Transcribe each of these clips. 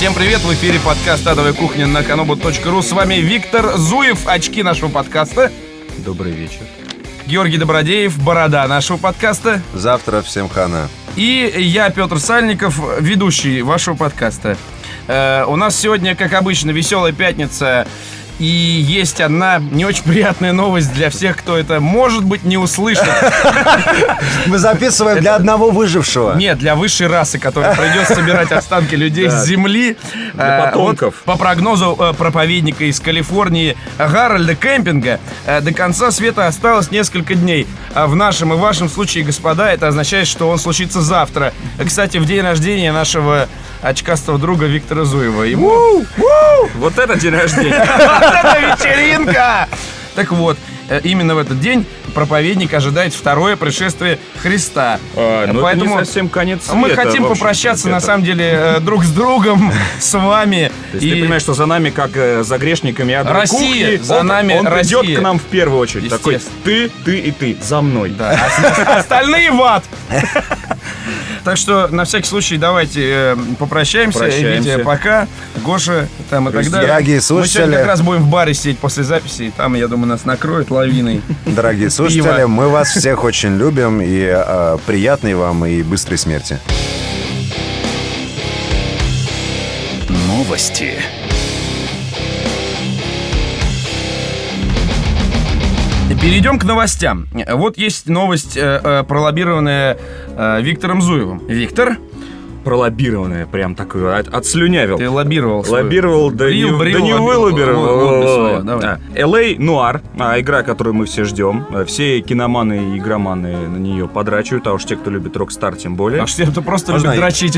Всем привет, в эфире подкаст «Адовая кухня» на kanobu.ru. С вами Виктор Зуев, очки нашего подкаста. Добрый вечер. Георгий Добродеев, борода нашего подкаста. Завтра всем хана. И я, Петр Сальников, ведущий вашего подкаста. Э, у нас сегодня, как обычно, веселая пятница. И есть одна не очень приятная новость для всех, кто это, может быть, не услышит. Мы записываем для одного выжившего. Нет, для высшей расы, которая придет собирать останки людей с земли. Для Э, потомков. по прогнозу э, проповедника из Калифорнии Гарольда Кемпинга, э, до конца света осталось несколько дней. А в нашем и вашем случае, господа, это означает, что он случится завтра. Кстати, в день рождения нашего очкастого друга Виктора Зуева. Ему Вот это день рождения. вот это вечеринка! Так вот, э, именно в этот день проповедник ожидает второе пришествие Христа. А, ну, это Поэтому не совсем конец света. мы хотим общем, попрощаться, на Петр. самом деле, э, друг с другом, с вами. То есть ты понимаешь, что за нами, как э, за грешниками адовой Россия, кухни, за он, нами он придет Россия. к нам в первую очередь. Такой, ты, ты и ты, за мной. Да, а остальные в ад. Так что, на всякий случай, давайте э, попрощаемся. Прощаемся. Витя, пока. Гоша, там и так далее. дорогие Мы сегодня слушатели. как раз будем в баре сидеть после записи, и там, я думаю, нас накроют лавиной. Дорогие слушатели, мы вас всех очень любим и э, приятной вам и быстрой смерти. Новости. Перейдем к новостям. Вот есть новость, э, э, пролоббированная э, Виктором Зуевым. Виктор, Пролоббированное, прям такое, от- отслюнявил. ты лоббировал. свою- Лоббировал, да, Брил, не, брил, да не лоббировал. вылоббировал. L.A. Noire, а, игра, которую мы все ждем. А, Все киноманы и игроманы на нее подрачивают, а уж те, кто любит Rockstar, тем более. А что это просто любит я? дрочить.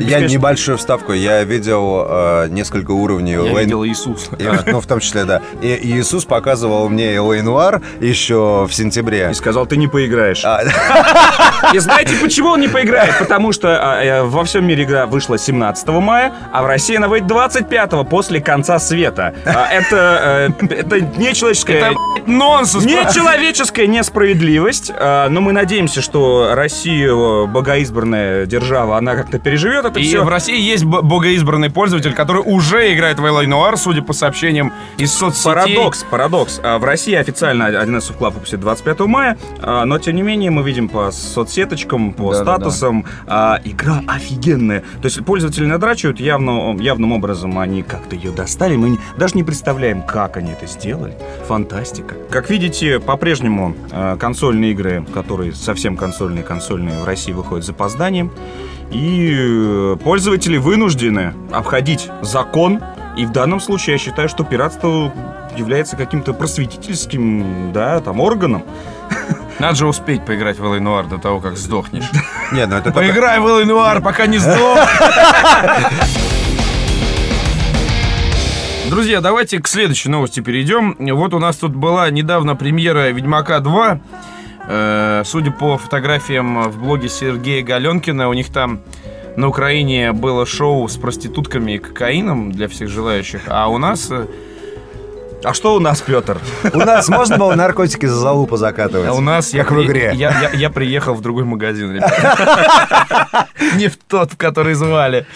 Я небольшую вставку. Я видел э, несколько уровней Я видел Иисуса. И, Ну, в том числе, да. И Иисус показывал мне Элэй Нуар еще в сентябре. И сказал, ты не поиграешь. А, И знаете, почему он не поиграет? Потому что а, э, во всем мире игра вышла 17 мая, а в России она выйдет 25 после конца света. Это, э, это нечеловеческая... Это, нонсенс. Нечеловеческая несправедливость, но мы надеемся, что Россия, э, богоизбранная держава, она как-то переживет это И все. в России есть богоизбранный пользователь, который уже играет в Элай Нуар, судя по сообщениям из соцсетей. Парадокс, парадокс. В России официально 11 Club выпустит 25 мая, но тем не менее мы видим по соцсеточкам, по статусам, а, игра офигенная. То есть пользователи надрачивают явно, явным образом, они как-то ее достали. Мы не- даже не представляем, как они это сделали. Фантастика. Как видите, по-прежнему а, консольные игры, которые совсем консольные, консольные в России выходят с запозданием. И э, пользователи вынуждены обходить закон. И в данном случае я считаю, что пиратство является каким-то просветительским, да, там, органом. Надо же успеть поиграть в Элай Нуар до того, как сдохнешь. Нет, ну это Поиграй в Элай Нуар, пока не сдох. Друзья, давайте к следующей новости перейдем. Вот у нас тут была недавно премьера Ведьмака 2. Э, Судя по фотографиям в блоге Сергея Галенкина, у них там на Украине было шоу с проститутками и кокаином для всех желающих, а у нас э, А что у нас, Петр? У нас можно было наркотики за залупу закатывать? А у нас я, Как в игре. Я, я- я приехал в другой магазин, ребята. Не в тот, в который звали.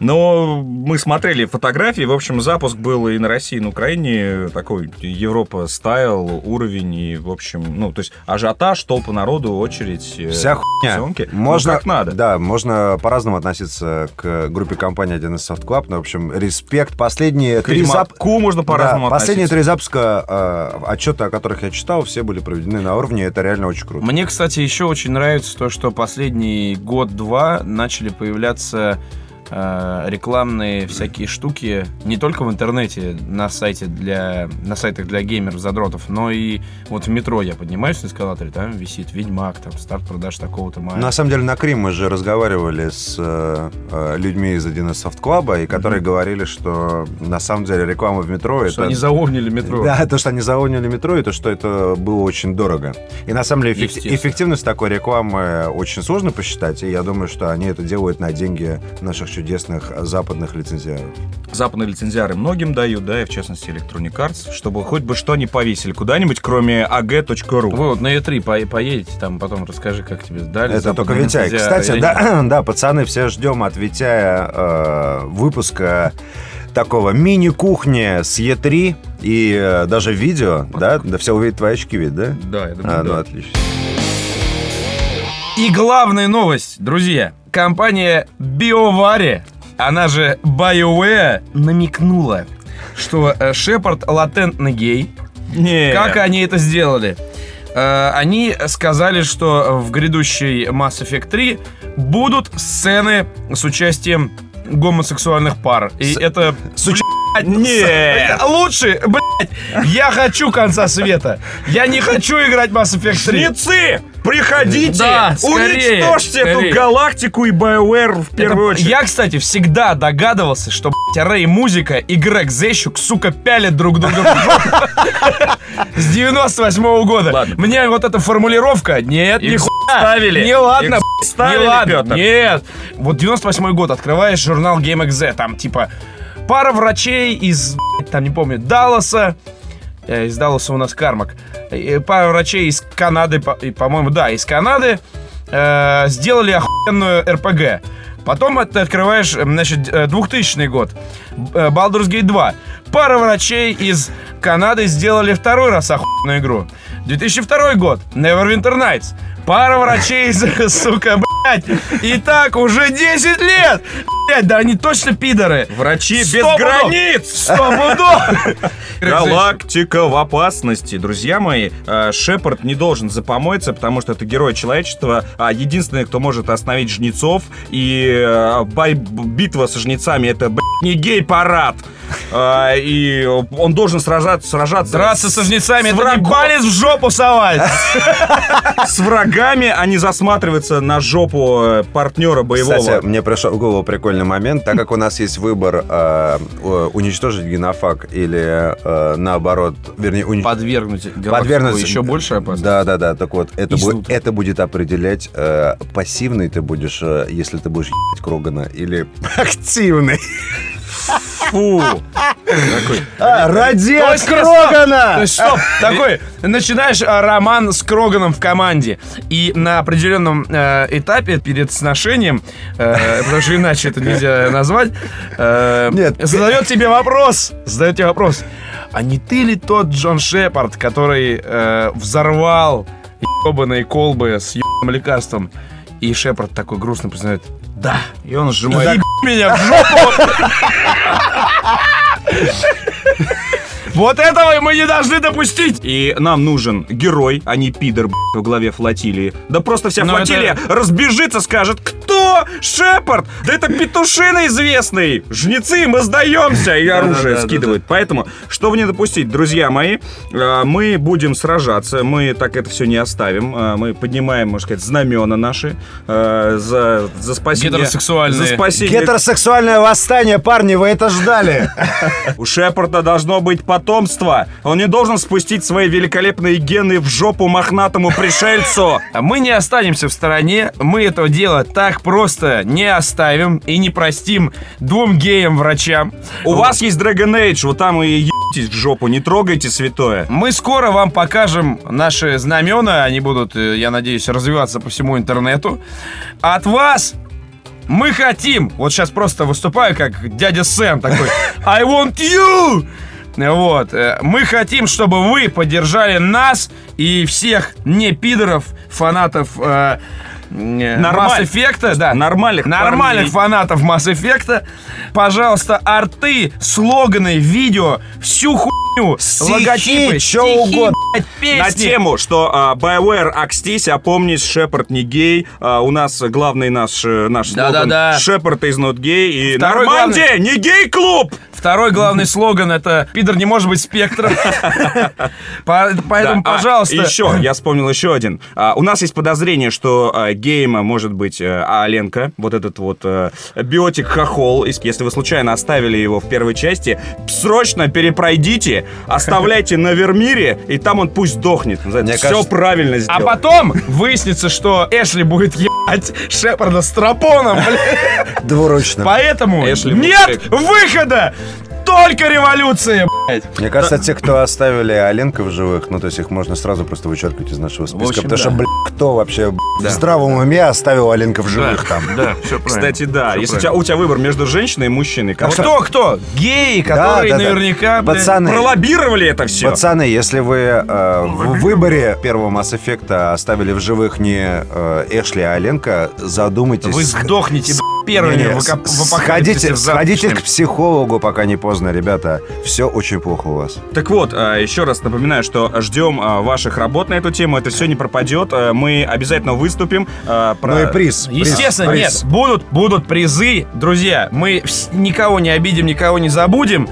Но мы смотрели фотографии, в общем, запуск был и на России, и на Украине, такой Европа стайл, уровень, и, в общем, ну, то есть ажиотаж, толпа народу, очередь. э, Вся хуйня. съемки. Можно, Ну, как надо. Да, можно по-разному относиться к группе компании 1С Soft Club. Но, в общем, респект. Последние К три зап- Ведьмаку можно по-разному Да, последние три запуска э, отчета, о которых я читал, все были проведены на уровне. Это реально очень круто. Мне, кстати, еще очень нравится то, что последний год-два начали появляться э, рекламные всякие штуки не только в интернете на сайте для на сайтах для геймеров задротов, но и вот в метро я поднимаюсь на эскалаторе, там висит Ведьмак, там старт продаж такого-то мая. На самом деле, на Крим мы же разговаривали с э, э, людьми из 1С Soft Club, и которые говорили, что на самом деле реклама в метро что это... они заовнили метро. Да, то, что они заполнили метро, и то, что это было очень дорого. И на самом деле эффек- Естественно. эффективность такой рекламы очень сложно посчитать, и я думаю, что они это делают на деньги наших чудесных западных лицензиаров. Западные лицензиары многим дают, да, и в частности Electronic Arts, чтобы хоть бы что не повесили куда-нибудь, кроме ag.ru. Вы вот на E3 по- поедете, там потом расскажи, как тебе сдали. Это только Витяй. Кстати, да, да, пацаны, все ждем от Витяя э, выпуска такого мини-кухни с Е3 и э, даже видео, да? Да все увидят твои очки, ведь, да? Да, я думаю, А, ну да. отлично. И главная новость, друзья. Компания BioVare, она же BioWare, намекнула, что э, Шепард латентно гей. Не. Как они это сделали? Э, Они сказали, что в грядущей Mass Effect 3 будут сцены с участием гомосексуальных пар. И это... Блядь, Нет. Лучше, блядь, я хочу конца света. Я не хочу играть Mass Effect 3. Жнецы, приходите, Да, скорее, уничтожьте скорее. эту галактику и BioWare в первую Это- очередь. Я, кстати, всегда догадывался, что, блядь, Рэй Музыка и Грег Зещук, сука, пялят друг друга в. С 98 года. Мне вот эта формулировка, нет, ставили. Не ладно, ставили, не ладно. Пётр. Нет. Вот 98 год, открываешь журнал Game XZ, там, типа, пара врачей из, там, не помню, Далласа, Э, из Далласа у нас Кармак. Э, Пара врачей из Канады, по-моему, да, из Канады э, сделали охуенную РПГ. Потом ты открываешь, э, значит, э, 2000 год. Э, Baldur's Gate 2. Пара врачей из Канады сделали второй раз охуенную игру. 2002 год. Neverwinter Nights. Пара врачей из, сука, блядь. И так уже 10 лет. Блядь, да они точно пидоры. Врачи без Сто границ! Сто пудов. Галактика в опасности. Друзья мои, э, Шепард не должен запомоиться, потому что это герой человечества, а единственный, кто может остановить жнецов. И э, бай- битва со жнецами это, блядь, не гей-парад. А, И он должен сражаться, сражаться Драться со жнецами, с это не врагом. палец в жопу совать. с врагами, а не засматриваться на жопу э, партнера боевого. Кстати, мне пришел в голову прикольный момент, так как у нас есть выбор э, уничтожить генофаг или э, наоборот, вернее, уни- Подвергнуть подвергнуть еще больше опасности. Да, да, да. Так вот, это, бу- это будет определять, э, пассивный ты будешь, э, если ты будешь ебать Крогана, или активный. Фу. А, ради нет, стоп, То есть, стоп, такой, начинаешь а, роман с Кроганом в команде, и на определенном э, этапе перед сношением, э, потому что иначе это нельзя назвать, э, Нет. задает тебе вопрос, задает тебе вопрос, а не ты ли тот Джон Шепард, который э, взорвал ебаные колбы с ебаным лекарством? И Шепард такой грустно признает, да, И он сжимает... Меня в жопу! Вот этого мы не должны допустить! И нам нужен герой, а не пидор, б***ь, во главе флотилии. Да просто вся Ну, флотилия разбежится, скажет, кто? Шепард! Да это петушина известный! Жнецы, мы сдаемся! И оружие скидывают. Поэтому, чтобы не допустить, друзья мои, э, мы будем сражаться, мы так это все не оставим. Э, Мы поднимаем, можно сказать, знамена наши э, за, за спасение... Гетеросексуальные. За спасение Гетеросексуальное восстание, парни, вы это ждали. У Шепарда должно быть потомство. Он не должен спустить свои великолепные гены в жопу мохнатому пришельцу. Мы не останемся в стороне, мы этого дела так просто не оставим и не простим двум геям-врачам. У вас есть Dragon Age, вот там и ебитесь в жопу, не трогайте святое. Мы скоро вам покажем наши знамена, они будут, э, я надеюсь, развиваться по всему интернету. От вас мы хотим, вот сейчас просто выступаю как дядя Сэм такой, I want you! Вот, э, мы хотим, чтобы вы поддержали нас и всех не пидоров, фанатов э, Нормаль- Mass Effect, да. нормальных Нормальных парней. фанатов Mass Effect. Пожалуйста, арты, слоганы, видео, всю хуйню, Стихи, логотипы, стихи, угодно. блядь, На песни. тему, что а, BioWare окстись, опомнись, Шепард не гей. А, у нас главный наш, э, наш слоган Да-да-да. Шепард is not gay. И Второй Нормандия, не гей-клуб! Второй главный слоган это «Пидор не может быть спектром». По- Поэтому, а, пожалуйста. еще, я вспомнил еще один. А, у нас есть подозрение, что а, гейма может быть э, Аленка, вот этот вот э, биотик хохол. Если вы случайно оставили его в первой части, срочно перепройдите, оставляйте на Вермире, и там он пусть сдохнет. Мне Все правильно А сделал. потом выяснится, что Эшли будет ебать, Шепарда с тропоном, блядь. Двуручно. Поэтому Эшли нет выхода! Только революция, блядь. Мне кажется, те, кто оставили Оленка в живых, ну, то есть их можно сразу просто вычеркивать из нашего списка. общем, потому да. что, блядь, кто вообще Да. в здравом уме оставил Оленка в живых там? Да, все Кстати, да. Если у тебя, у тебя выбор между женщиной и мужчиной, кого Кто, кто? Геи, которые да, да. наверняка, блядь, Пацаны, пролоббировали это все. Пацаны, если вы э, в выборе первого Mass Effect оставили в живых не э, Эшли, а Оленка, задумайтесь. вы сдохнете, блядь, первыми Не-не, в в сходите, сходите к психологу, пока не поздно, ребята. Все очень плохо у вас. Так вот, а, еще раз напоминаю, что ждем а, ваших работ на эту тему. Это все не пропадет. А, Мы обязательно выступим. а, про- Ну и приз. Естественно, приз. нет. Будут, будут призы. Друзья, мы никого не обидим, никого не забудем.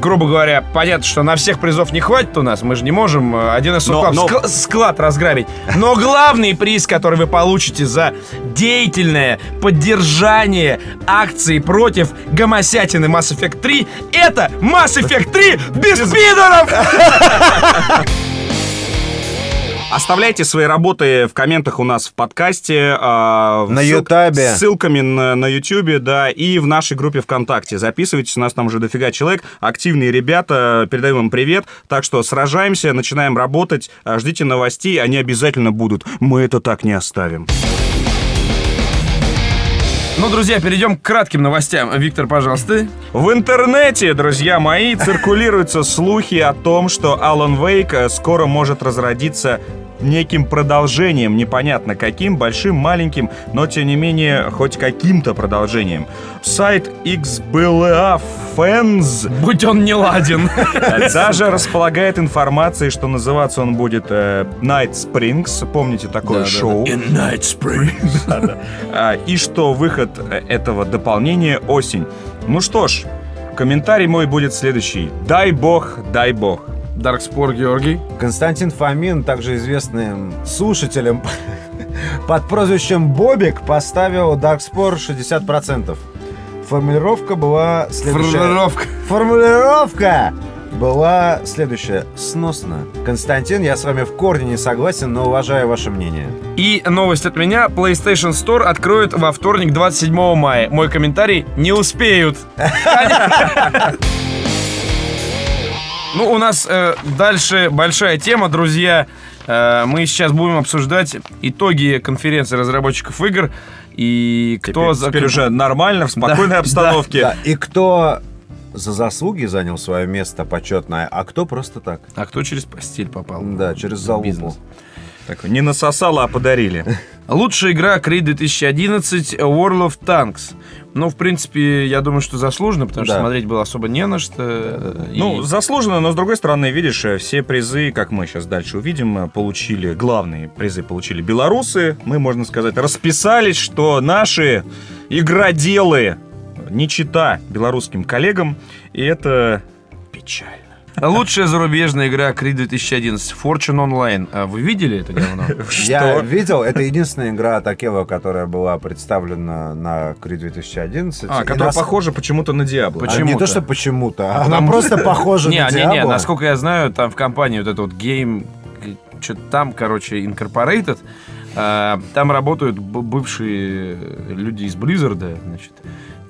Грубо говоря, понятно, что на всех призов не хватит у нас. Мы же не можем э, один из Но- но- склад, склад разграбить. Но главный приз, который вы получите за деятельное поддержание акции против гомосятины Mass Effect 3, это Mass Effect 3 без пидоров! Оставляйте свои работы в комментах у нас в подкасте. а, На ссыл- Ютабе. с Ссылками на, на Ютубе, да, и в нашей группе ВКонтакте. Записывайтесь, у нас там уже дофига человек. Активные ребята, передаем им привет. Так что сражаемся, начинаем работать. а, Ждите новостей, они обязательно будут. Мы это так не оставим. Ну, друзья, перейдем к кратким новостям. Виктор, пожалуйста. В интернете, друзья мои, циркулируются слухи о том, что Alan Wake э, скоро может разродиться неким продолжением, непонятно каким, большим, маленьким, но тем не менее хоть каким-то продолжением. Сайт XBLA Fans Будь он не ладен. даже располагает информацией, что называться он будет э, Night Springs, помните такое шоу? In Night Springs. А, и что выход э, этого дополнения осень. Ну что ж, комментарий мой будет следующий. Дай бог, дай бог. Даркспор Георгий. Константин Фомин, также известным слушателем под прозвищем Бобик, поставил Darkspore 60%. Формулировка была следующая. Формулировка. Формулировка была следующая. Сносно. Константин, я с вами в корне не согласен, но уважаю ваше мнение. И новость от меня. PlayStation Store откроют во вторник, 27 мая. Мой комментарий не успеют. Ну, у нас э, дальше большая тема, друзья. Э, мы сейчас будем обсуждать итоги конференции разработчиков игр. И кто... Теперь, за- теперь уже нормально, в спокойной Да, обстановке. Да, и кто за заслуги занял свое место почетное, а кто просто так. А кто через постель попал? Да, через залупу. Бизнес. Так, не насосало, а подарили. Лучшая игра Creed 2011 World of Tanks. Ну, в принципе, я думаю, что заслуженно, потому что Да. смотреть было особо не на что. И- Ну, заслуженно, но с другой стороны, видишь, э, все призы, как мы сейчас дальше увидим, э, получили, главные призы получили белорусы. Мы, можно сказать, расписались, что наши игроделы не чита белорусским коллегам, и это печально. Лучшая зарубежная игра Creed 2011 Fortune Online. А вы видели это говно? Я видел, это единственная игра Такева, которая была представлена на Creed 2011. А, которая похожа почему-то на Диабло. А Почему-то. Не то, что почему-то, а она просто похожа Не, на не, не, Diablo. насколько я знаю, там в компании вот это вот Game, что-то там, короче, Incorporated, а, там работают бывшие люди из Blizzard, значит,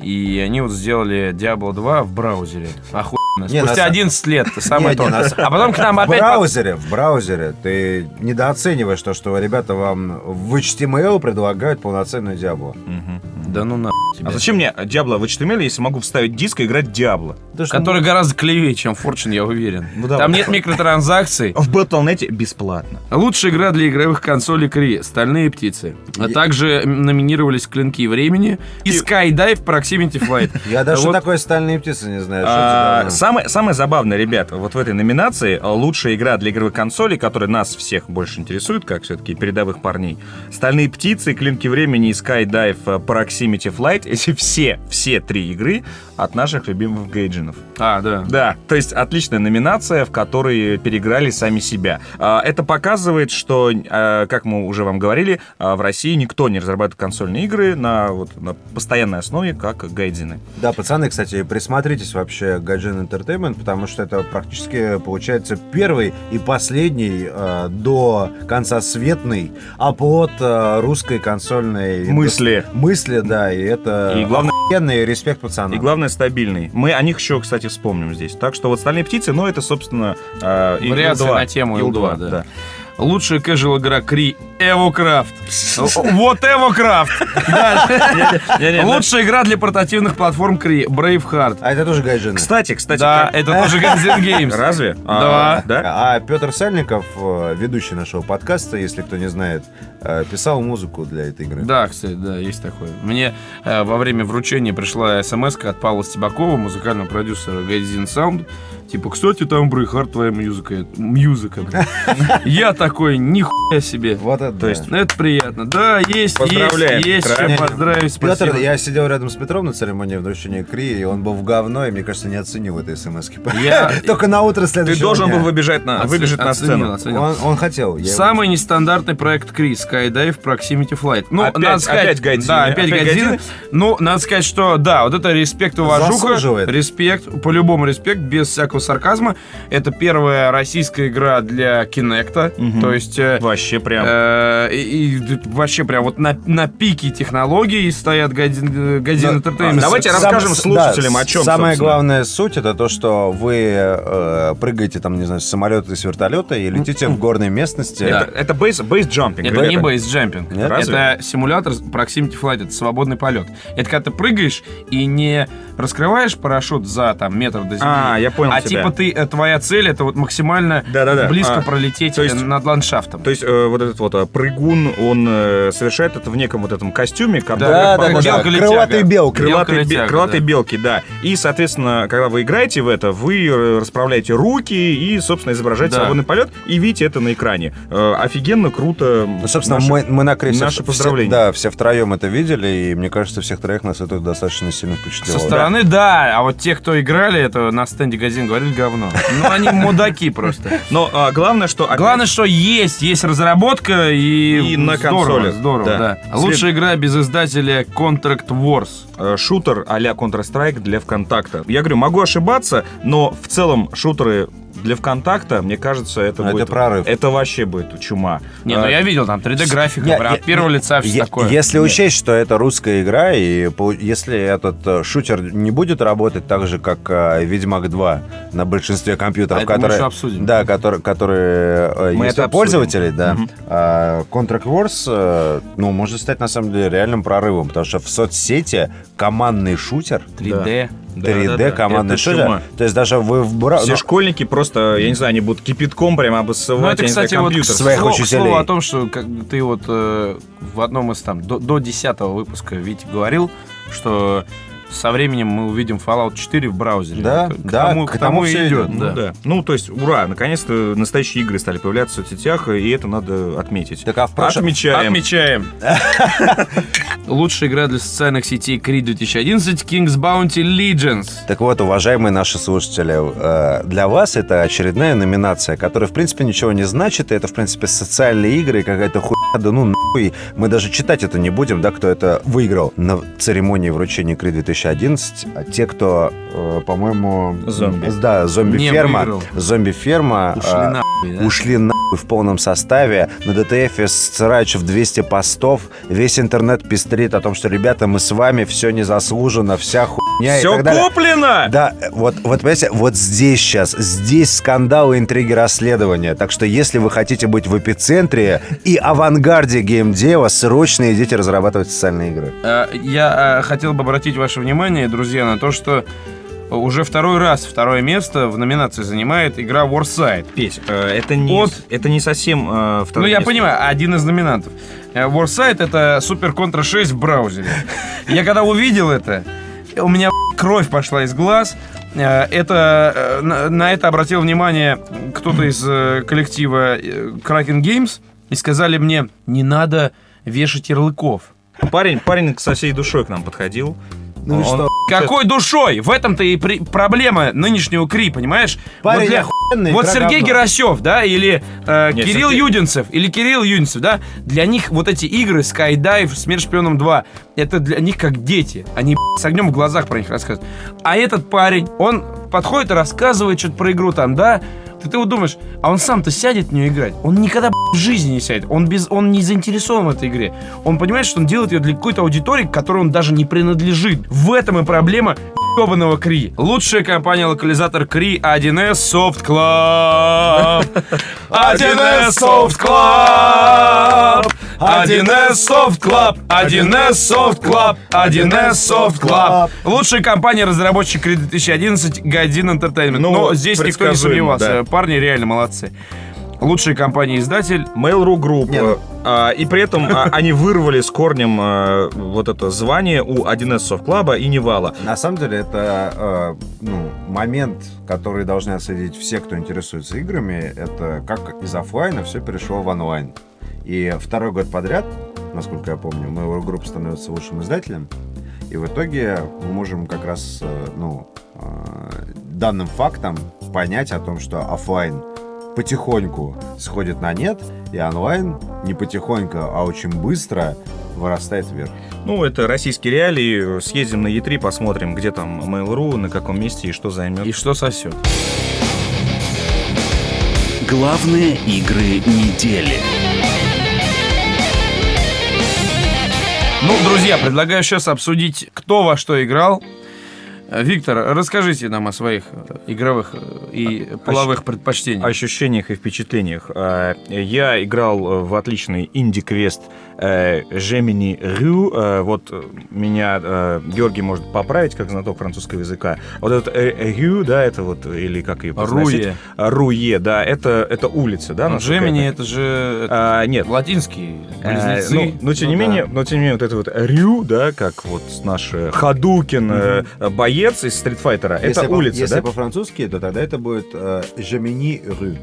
и они вот сделали Diablo 2 в браузере. Охуенно. Не, Спустя на са- 11 лет, самое Не, то. не, на А потом к нам В опять... по- браузере, в браузере ты недооцениваешь то, что ребята вам в HTML предлагают полноценную Диабло. Мгм. Да ну на. А зачем мне Диабло в HTML, если могу вставить диск и играть Диабло? Который гораздо клевее, чем Fortune, я уверен. Ну да. Там нет микротранзакций. В Battle.net бесплатно. Лучшая игра для игровых консолей Кри «Стальные птицы». А также номинировались «Клинки времени» и «Skydive Proximity Flight». Я даже такой стальные птицы не знаю. Самое, самое забавное, ребята, вот в этой номинации а, лучшая игра для игровых консолей, которая нас всех больше интересует, как все-таки передовых парней. Стальные птицы, Клинки времени и Skydive а, Proximity Flight. Эти все, все три игры от наших любимых гейджинов. А, да. Да, то есть отличная номинация, в которой переиграли сами себя. А, Это показывает, что, а, как мы уже вам говорили, а, в России никто не разрабатывает консольные игры на, вот, на постоянной основе, как гайдзины. Да, пацаны, кстати, присмотритесь вообще к Gaijin Entertainment, потому что это практически, получается, первый и последний э, до конца светный оплот э, русской консольной... Мысли. Мысли, да, и это... И главное- респект пацанам. И главное, стабильный. Мы о них еще, кстати, вспомним здесь. Так что вот «Стальные птицы», ну, это, собственно, э, и Вариация Ил-2. на тему Ил-2, Ил-2, да. Лучшая casual игра Кри Эвокрафт. Вот Эвокрафт. Лучшая игра для портативных платформ Кри Braveheart. А это тоже Гайджин. Кстати, кстати, Да, это тоже N' Games. разве? Да. да? А Петр Сальников, э, ведущий нашего подкаста, если кто не знает, писал музыку для этой игры. Да, кстати, да, есть такое. Мне э, во время вручения пришла смс от Павла Стебакова, музыкального продюсера Гайдзин Sound. Типа, кстати, там Брейхард твоя музыка. Музыка. Я такой, нихуя себе. Вот это То есть Это приятно. Да, есть, есть, есть чем поздравить. Спасибо. Петр, я сидел рядом с Петром на церемонии вручения Кри, и он был в говно, и, мне кажется, не оценил этой смс Я- Только на утро Ты следующего должен дня. был выбежать на, выбежать на сцену. Он, хотел. Самый нестандартный проект Крис Skydive Proximity Flight. Ну, Опять- надо сказать, опять Гайдзины. Да, опять, Опять Гайдзины. Гайдзины? Ну, надо сказать, что да, вот это респект, уважуха. Заслуживает. Респект, по-любому респект, без всякого сарказма. Это первая российская игра для Кинекта. Мгм. То есть... э, Вообще прям. э, и, и вообще прям вот на, на пике технологий стоят Гайдзин, Гайдзин Ну, Entertainment. давайте Сам- расскажем с- слушателям, да, о чем, Самая собственно. главная суть это то, что вы э, прыгаете там, не знаю, с самолета и с вертолета и летите в горной местности. Да. Это, это бейс, бейс джампинг. Это не бейсджампинг. Нет? Разве? Это симулятор Proximity Flight, это свободный полет. Это когда ты прыгаешь и не раскрываешь парашют за там метр до земли. А, я понял А тебя. типа ты, э, твоя цель это вот максимально Да-да-да. близко А, пролететь то есть- э, над ландшафтом. То есть э, вот этот вот э, прыгун, он э, совершает это в неком вот этом костюме, который Да, да, да, белка-летяга. крылатый белка. крылатые, Белка-летяга, бе- крылатые да. белки, да. И, соответственно, когда вы играете в это, вы расправляете руки и, собственно, изображаете Да. свободный полет и видите это на экране. Э, офигенно, круто. Ну, собственно, Наши- мы, мы на Кри все- наши все- поздравления. да, все втроем это видели, и мне кажется, всех троих нас это достаточно сильно Со впечатлило. стороны, да. а вот те, кто играли, это на стенде газин говорили говно. Ну, они мудаки просто. Но а, главное, что... Главное, что есть, есть разработка и, И на здорово, консолях, здорово, да. да. Лучшая игра без издателя Contract Wars. э, шутер а-ля Counter-Strike для ВКонтакта. Я говорю, могу ошибаться, но в целом шутеры для ВКонтакта, мне кажется, это Ну, это будет... прорыв. Это вообще будет чума. Не, ну А, я видел там 3D-графика, Не, прям я- от первого лица все Е- такое. Если учесть, что это русская игра, и если этот э, шутер не будет работать так же, как э, Ведьмак 2 на большинстве компьютеров, А это мы которые, еще обсудим. да, которые, которые э, Мы есть это у пользователей, да, Мгм. а Contract Wars, ну, может стать на самом деле реальным прорывом, потому что в соцсети командный шутер, 3D. Да, 3D да, да. командный Это шутер, то есть даже вы в бра- Все ну, школьники просто, я не знаю, они будут кипятком прямо обоссывать, Ну, это, не знаю, кстати, вот. Своих слову, к учителей. слову о том, что как ты вот э, в одном из там до, до 10 выпуска Витя говорил, что со временем мы увидим Fallout 4 в браузере. Да, к да, тому, к тому всё идет. Ну, да. да. ну, то есть, ура, наконец-то настоящие игры стали появляться в соцсетях, и это надо отметить. Так, а в прошлом- Отмечаем. Отмечаем. Лучшая игра для социальных сетей Creed 2011 King's Bounty Legends. Так вот, уважаемые наши слушатели, э, для вас это очередная номинация, которая, в принципе, ничего не значит, и это, в принципе, социальные игры, какая-то хуйня, да ну нахуй, мы даже читать это не будем, да, кто это выиграл на церемонии вручения Кри 2011, а те, кто, э, по-моему... Зомби. Да, зомби-ферма. Зомби-ферма. Ушли а, нахуй, да? Ушли нахуй в полном составе. На DTF срачев 200 постов. Весь интернет пестрит о том, что, ребята, мы с вами, все незаслуженно, вся хуйня и Все так далее. куплено! Да, вот, вот, понимаете, вот здесь сейчас, здесь скандалы, интриги, расследования. Так что, если вы хотите быть в эпицентре и авангарде геймдева, срочно идите разрабатывать социальные игры. Э, Я э, хотел бы обратить ваше внимание, друзья, на то, что уже второй раз второе место в номинации занимает игра Warside. Петь, э, это не, Вот. это не совсем э, Ну, второе я место. понимаю, один из номинантов. Э, Warside — это Super Contra 6 в браузере. Я когда увидел это, у меня кровь пошла из глаз. Э, Это, на, на это обратил внимание кто-то из коллектива Kraken Games и сказали мне, не надо вешать ярлыков. Парень, парень со всей душой к нам подходил. Ну и что? Какой душой? В этом-то и при- проблема нынешнего Кри, понимаешь? Парень вот для- охуенный, вот Сергей говно. Герасев, да, или э, Нет, Кирилл Сергей- Юдинцев, или Кирилл Юдинцев, да, для них вот эти игры Skydive, Смерть шпионам 2, это для них как дети. Они с огнем в глазах про них рассказывают. А этот парень, он подходит и рассказывает что-то про игру там, да, ты, ты вот думаешь, а он сам-то сядет в нее играть? Он никогда в жизни не сядет. Он, без, он не заинтересован в этой игре. Он понимает, что он делает ее для какой-то аудитории, к которой он даже не принадлежит. В этом и проблема ебаного Кри. Лучшая компания-локализатор Кри 1С Soft Club. 1С Soft Club. 1С Soft Club. 1С Soft Club. 1С Soft Club. Лучшая компания-разработчик Кри 2011 Годин Entertainment. Ну, Но здесь никто не сомневался. Парни реально молодцы. Лучшая компания-издатель. Mail.ru Group. Не, ну- а, и при этом а, они вырвали с корнем а, вот это звание у 1С Soft Club и Невала. На самом деле это э, ну, момент, который должны отследить все, кто интересуется играми. Это как из оффлайна все перешло в онлайн. И второй год подряд, насколько я помню, Mail.ru Group становится лучшим издателем. И в итоге мы можем как раз э, ну, э, данным фактом понять о том, что оффлайн потихоньку сходит на нет, и онлайн не потихоньку, а очень быстро вырастает вверх. Ну, это российские реалии. Съездим на E3, посмотрим, где там Mail.ru, на каком месте и что займет. И что сосет? Главные игры недели. Ну, друзья, предлагаю сейчас обсудить, кто во что играл. Виктор, расскажите нам о своих э, игровых э, и половых предпочтениях. ощущениях и впечатлениях. А, Я играл э, в отличный инди-квест э, Gemini Rue. Э, Вот э, меня Георгий может поправить, как знаток французского языка. Вот этот Rue, да, это вот, или как ее произносить? Руе. А, Руе, да, это, это улица, да? Ну, насколько Джемини я это же это А, нет, латинские Э, близнецы. ну, но тем не Ну, да. менее, но тем не менее, вот это вот Рю, да, как вот наш Хадукин, э, боец из стритфайтера, это улица, Если да? по-французски, то тогда это будет Жемини Рю.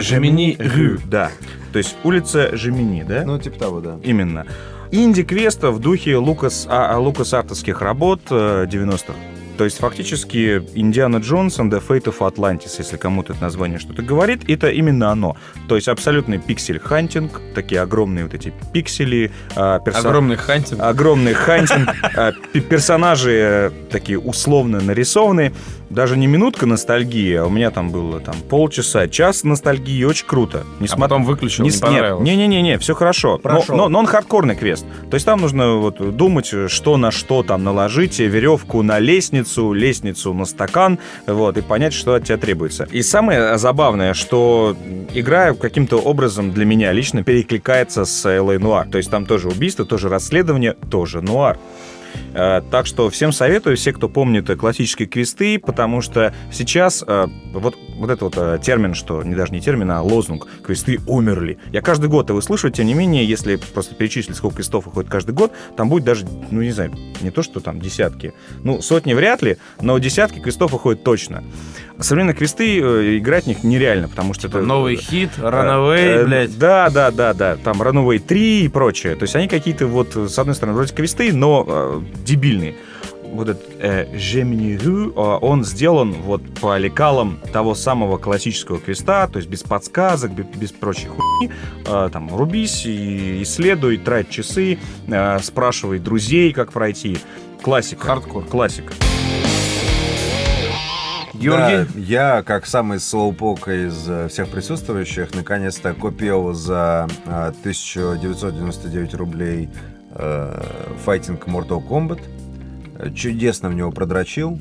Жемини Рю. да. То есть улица Жемини, да? Ну, типа того, да. Именно. Инди-квеста в духе Лукас, а, Лукас Артовских работ э, 90-х. То есть фактически Индиана Джонс and the Fate of Atlantis, если кому-то это название что-то говорит, это именно оно. То есть абсолютный pixel-hunting, такие огромные вот эти пиксели, а, перса- Огромный hunting. огромный hunting, а, пе- персонажи э, такие условно нарисованные, даже не минутка ностальгии, а у меня там было там полчаса, час ностальгии, очень круто. А Несмотря- потом выключил, не, не, нет, понравилось. не-не-не, все хорошо. Но, Прошел. но- но он хардкорный квест. То есть там нужно вот думать, что на что там наложить, веревку на лестницу, лестницу на стакан, вот, и понять, что от тебя требуется. И самое забавное, что игра каким-то образом для меня лично перекликается с LA Noir. То есть там тоже убийство, тоже расследование, тоже нуар. Э, Так что всем советую, все, кто помнит э, классические квесты, потому что сейчас э, вот, вот этот вот э, термин, что не даже не термин, а лозунг, квесты умерли. Я каждый год его слышу, тем не менее, если просто перечислить, сколько квестов выходит каждый год, там будет даже, ну не знаю, не то, что там десятки, ну сотни вряд ли, но десятки квестов выходит точно. Современные квесты, э, играть в них нереально, потому что это... Новый хит, Э, Runaway, блядь. Да, да, да, да. Там Runaway 3 и прочее. То есть они какие-то вот, с одной стороны, вроде квесты, но э, дебильные. Вот этот э, э, он сделан вот по лекалам того самого классического квеста, то есть без подсказок, без, без прочей хуйни. Э, там, рубись и исследуй, трать часы, э, спрашивай друзей, как пройти. Классика. Хардкор. Классика. Георгий? Да, я, как самый слоупок из э, всех присутствующих, наконец-то купил за э, 1999 рублей э, файтинг Mortal Kombat. Чудесно в него продрочил.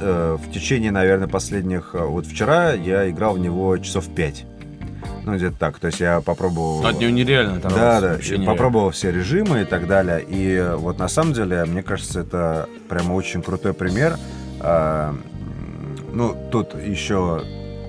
Э, В течение, наверное, последних... э, Вот вчера я играл в него часов 5. Ну, где-то так. То есть я попробовал... От него нереально там. Да, да, нереально. попробовал все режимы и так далее. И э, вот на самом деле, мне кажется, это прямо очень крутой пример. А, Ну, тут еще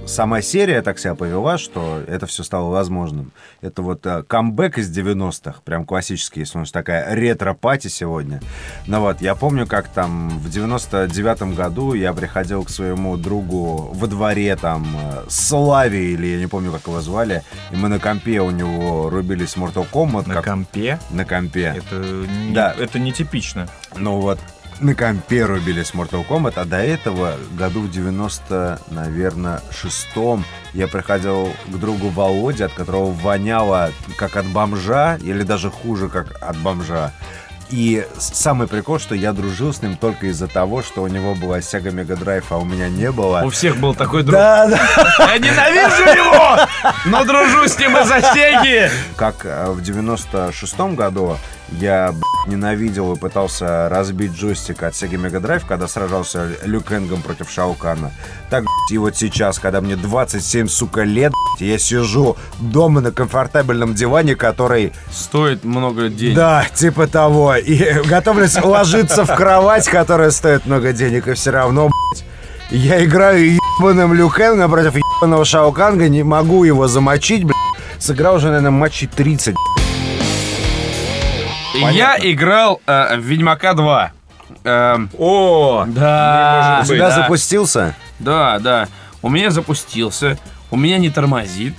сама серия так себя повела, что это все стало возможным. Это вот э, камбэк из 90-х, прям классический, если уж такая ретро-пати сегодня. Ну вот, я помню, как там в 99-м году я приходил к своему другу во дворе, там, э, Слави, или я не помню, как его звали, и мы на компе у него рубились Mortal Kombat. На как- компе на компе. это не, Да. это нетипично. Ну вот, на компе рубились Mortal Kombat, а до этого году в 90, наверное, шестом я приходил к другу Володе, от которого воняло как от бомжа, или даже хуже, как от бомжа. И с- самый прикол, что я дружил с ним только из-за того, что у него была Sega Mega Drive, а у меня не было. У всех был такой друг. Да, да. Я ненавижу его, но дружу с ним из-за стеги. Как э, в 96-м году я ненавидел и пытался разбить джойстик от Sega Mega Drive, когда сражался Лю Кэнгом против Шаукана. Так, и вот сейчас, когда мне 27, сука, лет, я сижу дома на комфортабельном диване, который, Стоит много денег. да, типа того, и готовлюсь ложиться в кровать, которая стоит много денег, и все равно, я играю ебаным Лю Кэнгом против ебаного Шауканга, не могу его замочить, блядь. Сыграл уже, наверное, матчей 30, Я играл э, в Ведьмака 2. Эм, О, да. У тебя да, запустился? да, да. У меня запустился, у меня не тормозит,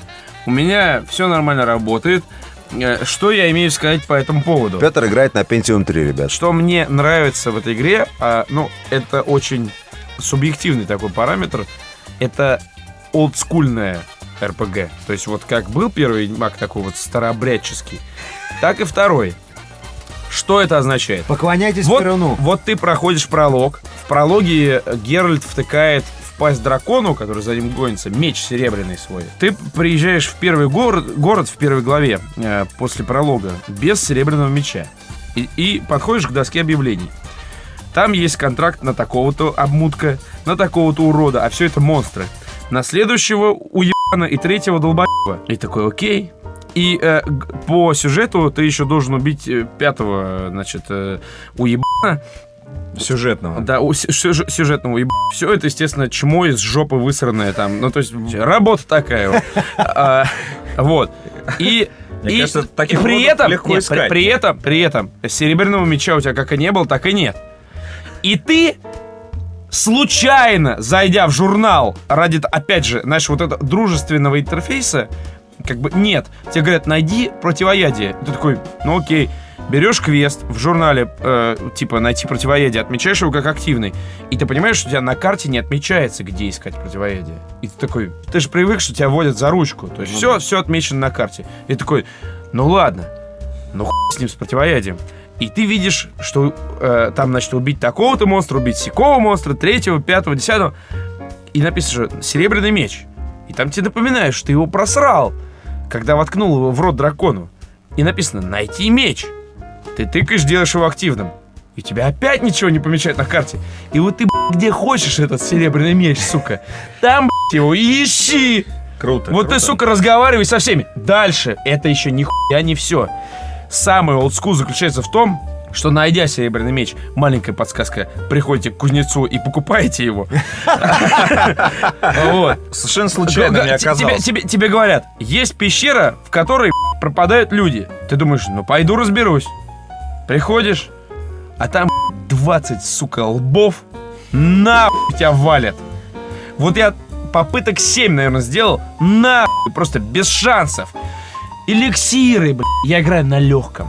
у меня все нормально работает. Э, Что я имею сказать по этому поводу? Петр играет на Pentium 3, ребят. Что мне нравится в этой игре, а, ну, это очень субъективный такой параметр, это олдскульная РПГ. То есть вот как был первый Ведьмак такой вот старообрядческий, так и второй. Что это означает? Поклоняйтесь Вот, Перуну. вот ты проходишь пролог. В прологе Геральт втыкает в пасть дракону, который за ним гонится, меч серебряный свой. Ты приезжаешь в первый город, город в первой главе э, после пролога без серебряного меча. И, и подходишь к доске объявлений. Там есть контракт на такого-то обмутка, на такого-то урода, а все это монстры. На следующего уебана и третьего долбоеба. И такой, окей. И э, по сюжету ты еще должен убить э, пятого, значит, э, уебана. сюжетного. Да, у сю- сюж- сюжетного уеб... Все это, естественно, чмо из жопы высранное там. Ну, то есть, работа такая. вот. А, Вот. И... Мне и, кажется, и при этом, легко нет, при, искать. при этом, при этом, серебряного меча у тебя как и не было, так и нет. И ты случайно, зайдя в журнал, ради, опять же, знаешь, вот этого дружественного интерфейса, как бы нет. Тебе говорят, найди противоядие. И ты такой, ну окей. Берешь квест в журнале, э, типа, найти противоядие, отмечаешь его как активный, и ты понимаешь, что у тебя на карте не отмечается, где искать противоядие. И ты такой, ты же привык, что тебя водят за ручку. То есть все, все отмечено на карте. И ты такой, ну ладно, ну хуй с ним, с противоядием. И ты видишь, что э, там, значит, убить такого-то монстра, убить сякого монстра, третьего, пятого, десятого. И написано, что серебряный меч. И там тебе напоминают, что ты его просрал, когда воткнул его в рот дракону. И написано, найти меч. Ты тыкаешь, делаешь его активным. И тебя опять ничего не помечает на карте. И вот ты, где хочешь этот серебряный меч, сука. Там, его и ищи. Круто. Вот круто. ты, сука, разговаривай со всеми. Дальше. Это еще нихуя не все. Самый олдскул заключается в том, что найдя серебряный меч, маленькая подсказка, приходите к кузнецу и покупаете его. Вот. Совершенно случайно Г- не г- тебе, оказалось. тебе говорят, есть пещера, в которой пропадают люди. Ты думаешь, ну пойду разберусь. Приходишь, а там 20, сука, лбов на тебя валят. Вот я попыток 7, наверное, сделал. На просто без шансов. Эликсиры, блядь. Я играю на легком.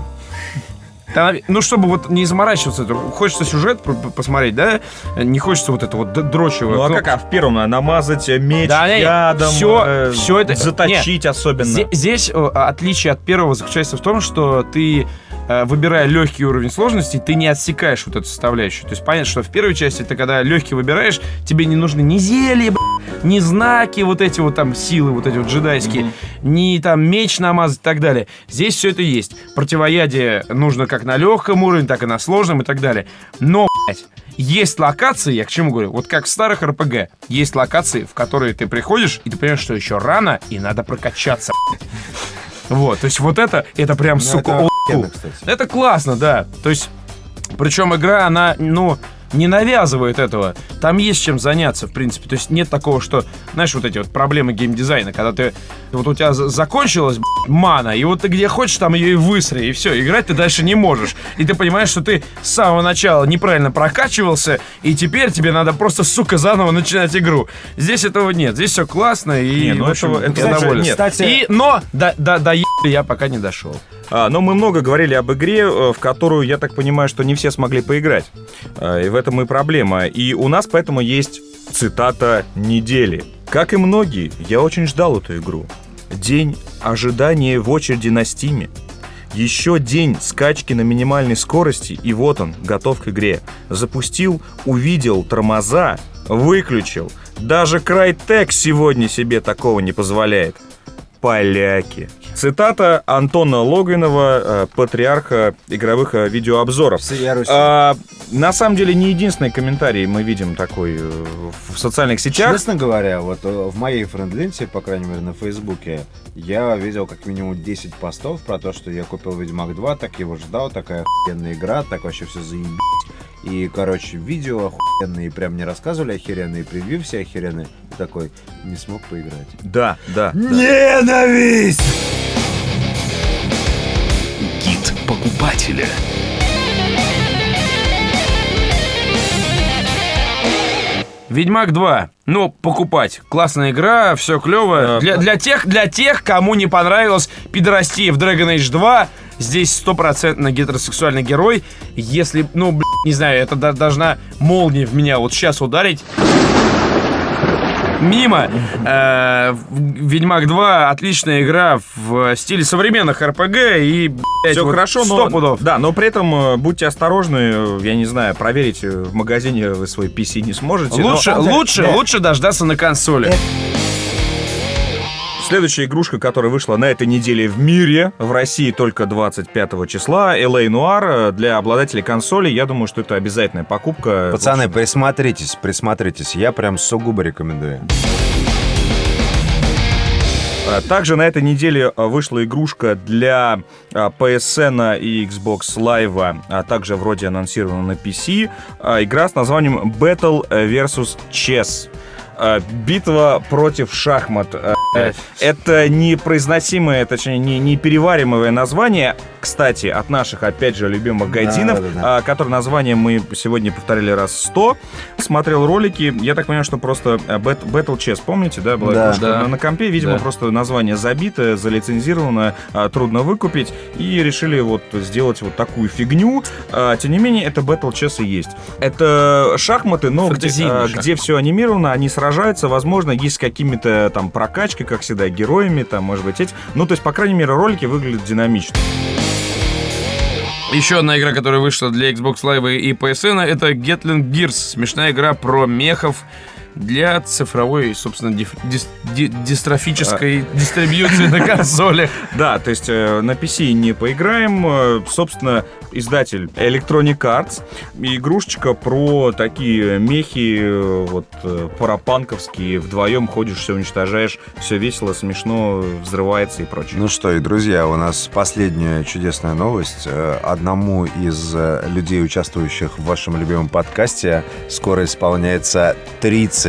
Там, ну, чтобы вот не заморачиваться, хочется сюжет посмотреть, да? Не хочется вот это вот д- дрочевое. Ну а как, а в первом намазать э, меч Да, ядом, всё- э, всё это- заточить особенно. Зе- Здесь э, отличие от первого заключается в том, что ты, э, выбирая легкий уровень сложности, ты не отсекаешь вот эту составляющую. То есть понятно, что в первой части ты когда легкий выбираешь, тебе не нужны ни зелья, б***ь, ни знаки вот эти вот там силы, вот эти вот джедайские, ни там меч намазать и так далее. Здесь все это есть. Противоядие нужно как на легком уровне, так и на сложном и так далее. Но, блядь, есть локации, я к чему говорю, вот как в старых РПГ, есть локации, в которые ты приходишь, и ты понимаешь, что еще рано, и надо прокачаться. Вот, то есть вот это, это прям, Ну, сука. Это классно, да. То есть, причем игра, она, ну, не навязывает этого. Там есть чем заняться, в принципе. То есть нет такого, что, знаешь, вот эти вот проблемы геймдизайна, когда ты, вот у тебя за- закончилась мана, и вот ты где хочешь, там ее и высри, и все, играть ты дальше не можешь. И ты понимаешь, что ты с самого начала неправильно прокачивался, и теперь тебе надо просто, сука, заново начинать игру. Здесь этого нет, здесь все классно, и, Не, ну в общем, этого- это, кстати, доволен. нет. И, но до, до ебли я пока не дошел. А, Но мы много говорили об игре, э, в которую, я так понимаю, что не все смогли поиграть. А, И в этом и проблема. И у нас поэтому есть цитата недели. Как и многие, я очень ждал эту игру. День ожидания в очереди на стиме. Еще день скачки на минимальной скорости, и вот он, готов к игре. Запустил, увидел тормоза, выключил. Даже Крайтек сегодня себе такого не позволяет. Поляки. Цитата Антона Логвинова, э, патриарха игровых э, видеообзоров. А, на самом деле не единственный комментарий мы видим такой э, в социальных сетях. Честно говоря, вот в моей френдленте, по крайней мере на Фейсбуке, я видел как минимум 10 постов про то, что я купил Ведьмак 2, так его ждал, такая охуенная игра, так вообще все заебись. И, короче, видео охуенные, прям мне рассказывали охеренные, превью все охеренные. Такой, не смог поиграть. Да, да. Ненависть! Покупателя. Ведьмак 2. Ну, покупать. Классная игра, все клево. Для, для, тех, для тех, кому не понравилось пидорастия в Dragon Age 2, здесь стопроцентно гетеросексуальный герой. Если, ну, блядь, не знаю, это до- должна молния в меня вот сейчас ударить. Мимо. Э, Ведьмак 2 отличная игра в стиле современных РПГ и, блядь, Все вот хорошо, но, пудов. да, но при этом э, будьте осторожны, я не знаю, проверить э, в магазине вы свой PC не сможете. но- Лучше, лучше, лучше дождаться на консоли. Следующая игрушка, которая вышла на этой неделе в мире, в России только 25 числа, LA Noir, для обладателей консоли, я думаю, что это обязательная покупка. Пацаны, присмотритесь, присмотритесь. Я прям сугубо рекомендую. А, Также на этой неделе а, вышла игрушка для PSN и Xbox Live, а также вроде анонсирована на PC. Игра с названием Battle vs Chess. Битва против шахмат. А, э, Это непроизносимое, точнее, не, неперевариваемое название, кстати, от наших, опять же, любимых гайдинов, Да-да-да. а, который название мы сегодня повторили раз сто. Смотрел ролики, я так понимаю, что просто э, Bat- Battle Chess, помните, да, была Да. игрушка Да. на, на компе, видимо, Да. просто название забито, залицензировано, а, трудно выкупить, и решили вот сделать вот такую фигню. А, Тем не менее, это Battle Chess и есть. Это шахматы, но где, шахматы. где все анимировано, они сражаются, возможно, есть с какими-то там прокачкой, как всегда, героями, там, может быть, эти. Ну, то есть, по крайней мере, ролики выглядят динамично. Еще одна игра, которая вышла для Xbox Live и PSN, это Gatling Gears. Смешная игра про мехов для цифровой, собственно, диф- дис- ди- дистрофической дистрибьюции на консолях. Да, то есть э, на PC не поиграем. Э, Собственно, издатель Electronic Arts. Игрушечка про такие мехи, э, вот, парапанковские. Вдвоем ходишь, все уничтожаешь, все весело, смешно, взрывается и прочее. Ну что, и друзья, у нас последняя чудесная новость. Одному из людей, участвующих в вашем любимом подкасте, скоро исполняется 30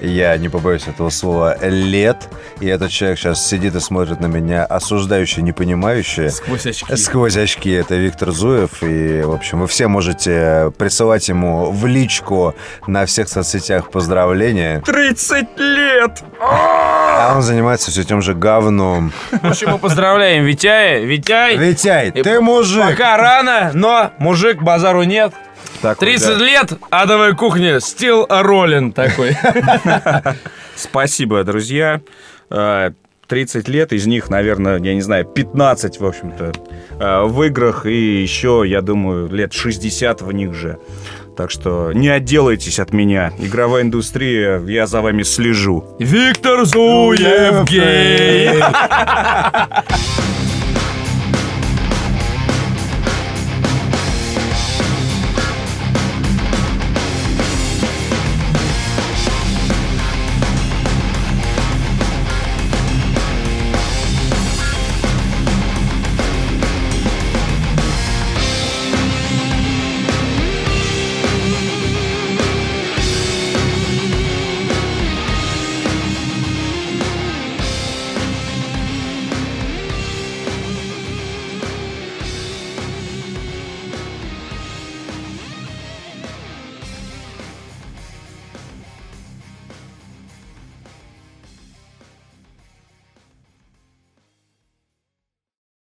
я не побоюсь этого слова, лет. И этот человек сейчас сидит и смотрит на меня, осуждающий, непонимающий. Сквозь очки. Сквозь очки это Виктор Зуев. И, в общем, вы все можете присылать ему в личку на всех соцсетях поздравления. 30 лет! А он занимается все тем же говном. В общем, мы поздравляем Витяя. Витяй, Витяй, ты мужик! пока рано, но мужик, базару нет. Так, 30 лет, адовая кухня, стил роллин такой. Спасибо, друзья. Э, 30 лет, из них, наверное, я не знаю, 15, в общем-то, э, в играх, и еще, я думаю, лет 60 в них же. Так что не отделайтесь от меня. Игровая индустрия, я за вами слежу. Виктор Зуев гей.